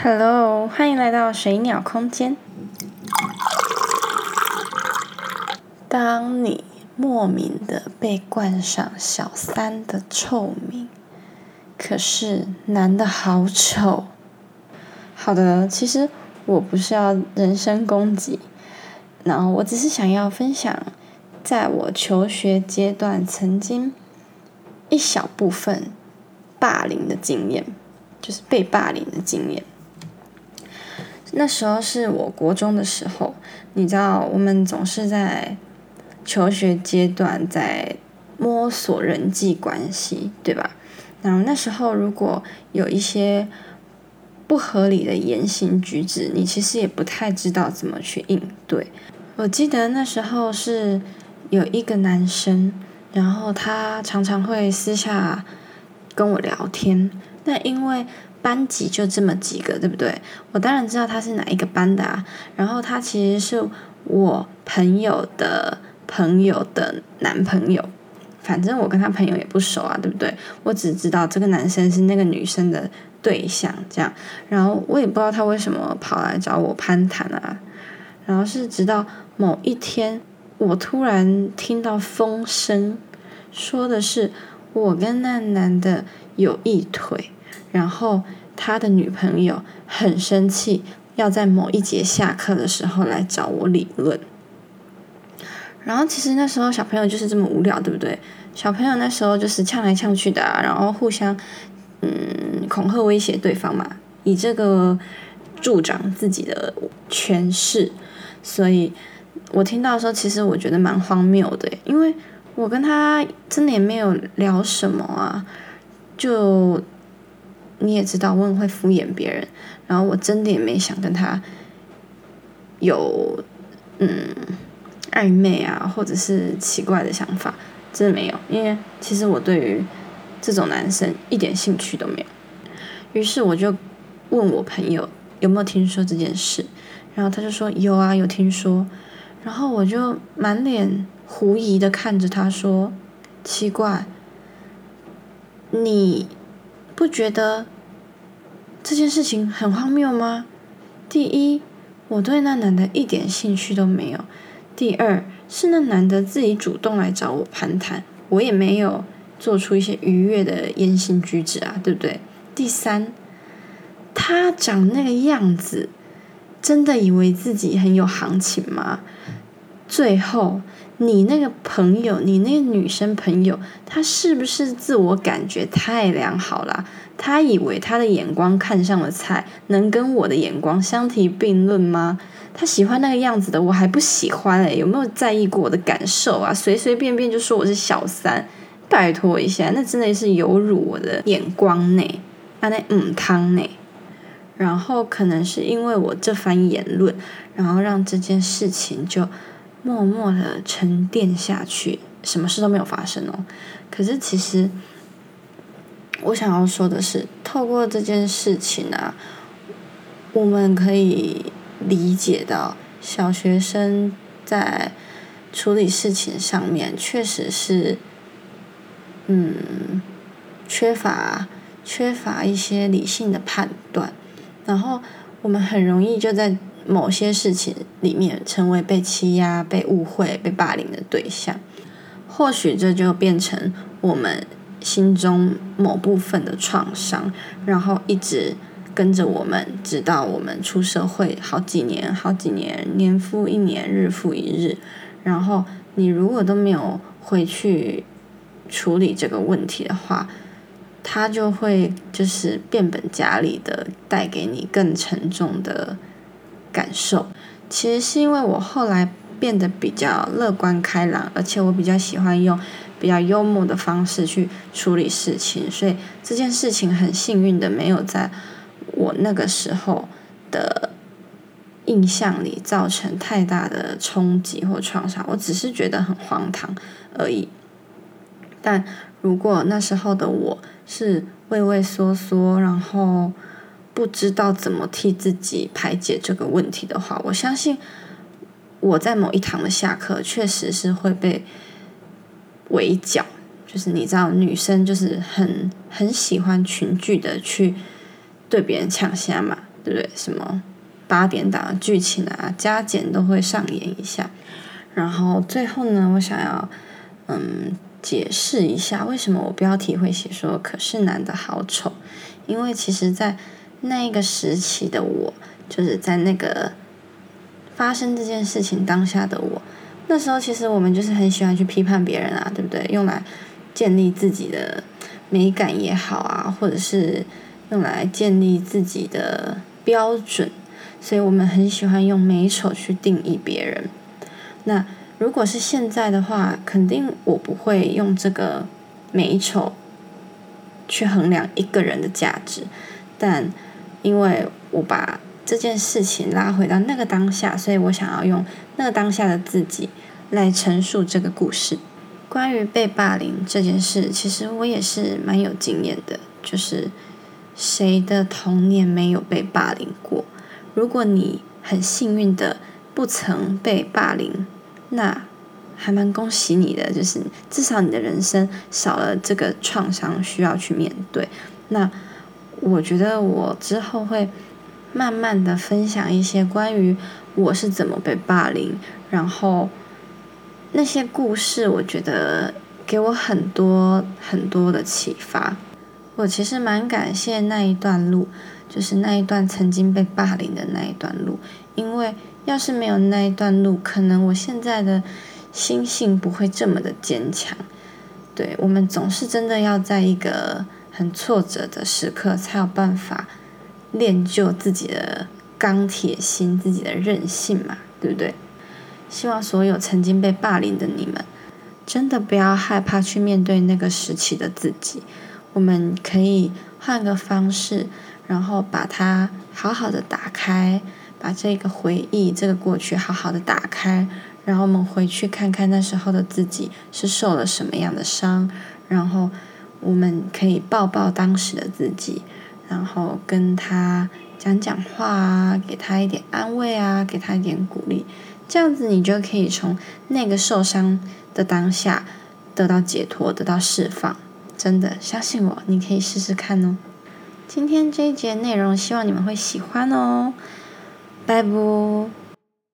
Hello，欢迎来到水鸟空间。当你莫名的被冠上小三的臭名，可是男的好丑。好的，其实我不是要人身攻击，然后我只是想要分享，在我求学阶段曾经一小部分霸凌的经验，就是被霸凌的经验。那时候是我国中的时候，你知道，我们总是在求学阶段在摸索人际关系，对吧？然后那时候如果有一些不合理的言行举止，你其实也不太知道怎么去应对。我记得那时候是有一个男生，然后他常常会私下跟我聊天，那因为。班级就这么几个，对不对？我当然知道他是哪一个班的啊。然后他其实是我朋友的朋友的男朋友，反正我跟他朋友也不熟啊，对不对？我只知道这个男生是那个女生的对象，这样。然后我也不知道他为什么跑来找我攀谈啊。然后是直到某一天，我突然听到风声，说的是我跟那男的有一腿。然后他的女朋友很生气，要在某一节下课的时候来找我理论。然后其实那时候小朋友就是这么无聊，对不对？小朋友那时候就是呛来呛去的，然后互相嗯恐吓威胁对方嘛，以这个助长自己的权势。所以我听到的时候，其实我觉得蛮荒谬的，因为我跟他真的也没有聊什么啊，就。你也知道，我很会敷衍别人，然后我真的也没想跟他有嗯暧昧啊，或者是奇怪的想法，真的没有。因为其实我对于这种男生一点兴趣都没有。于是我就问我朋友有没有听说这件事，然后他就说有啊，有听说。然后我就满脸狐疑的看着他说：“奇怪，你。”不觉得这件事情很荒谬吗？第一，我对那男的一点兴趣都没有；第二，是那男的自己主动来找我攀谈，我也没有做出一些愉悦的言行举止啊，对不对？第三，他长那个样子，真的以为自己很有行情吗？最后。你那个朋友，你那个女生朋友，她是不是自我感觉太良好了？她以为她的眼光看上了菜，能跟我的眼光相提并论吗？她喜欢那个样子的，我还不喜欢诶，有没有在意过我的感受啊？随随便便就说我是小三，拜托一下，那真的是有辱我的眼光呢，那那嗯汤呢？然后可能是因为我这番言论，然后让这件事情就。默默的沉淀下去，什么事都没有发生哦。可是其实，我想要说的是，透过这件事情啊，我们可以理解到，小学生在处理事情上面确实是，嗯，缺乏缺乏一些理性的判断，然后我们很容易就在。某些事情里面成为被欺压、被误会、被霸凌的对象，或许这就变成我们心中某部分的创伤，然后一直跟着我们，直到我们出社会好几年、好几年，年复一年，日复一日。然后你如果都没有回去处理这个问题的话，它就会就是变本加厉的带给你更沉重的。感受，其实是因为我后来变得比较乐观开朗，而且我比较喜欢用比较幽默的方式去处理事情，所以这件事情很幸运的没有在我那个时候的印象里造成太大的冲击或创伤，我只是觉得很荒唐而已。但如果那时候的我是畏畏缩缩，然后。不知道怎么替自己排解这个问题的话，我相信我在某一堂的下课确实是会被围剿。就是你知道，女生就是很很喜欢群聚的去对别人抢先嘛，对不对？什么八点档剧情啊，加减都会上演一下。然后最后呢，我想要嗯解释一下，为什么我标题会写说“可是男的好丑”，因为其实，在那一个时期的我，就是在那个发生这件事情当下的我，那时候其实我们就是很喜欢去批判别人啊，对不对？用来建立自己的美感也好啊，或者是用来建立自己的标准，所以我们很喜欢用美丑去定义别人。那如果是现在的话，肯定我不会用这个美丑去衡量一个人的价值，但因为我把这件事情拉回到那个当下，所以我想要用那个当下的自己来陈述这个故事。关于被霸凌这件事，其实我也是蛮有经验的。就是谁的童年没有被霸凌过？如果你很幸运的不曾被霸凌，那还蛮恭喜你的。就是至少你的人生少了这个创伤需要去面对。那我觉得我之后会慢慢的分享一些关于我是怎么被霸凌，然后。那些故事，我觉得给我很多很多的启发。我其实蛮感谢那一段路，就是那一段曾经被霸凌的那一段路。因为要是没有那一段路，可能我现在的心性不会这么的坚强。对我们总是真的要在一个很挫折的时刻，才有办法练就自己的钢铁心、自己的韧性嘛，对不对？希望所有曾经被霸凌的你们，真的不要害怕去面对那个时期的自己。我们可以换个方式，然后把它好好的打开，把这个回忆、这个过去好好的打开，然后我们回去看看那时候的自己是受了什么样的伤，然后我们可以抱抱当时的自己，然后跟他讲讲话啊，给他一点安慰啊，给他一点鼓励。这样子，你就可以从那个受伤的当下得到解脱，得到释放。真的，相信我，你可以试试看哦。今天这一节内容，希望你们会喜欢哦。拜拜。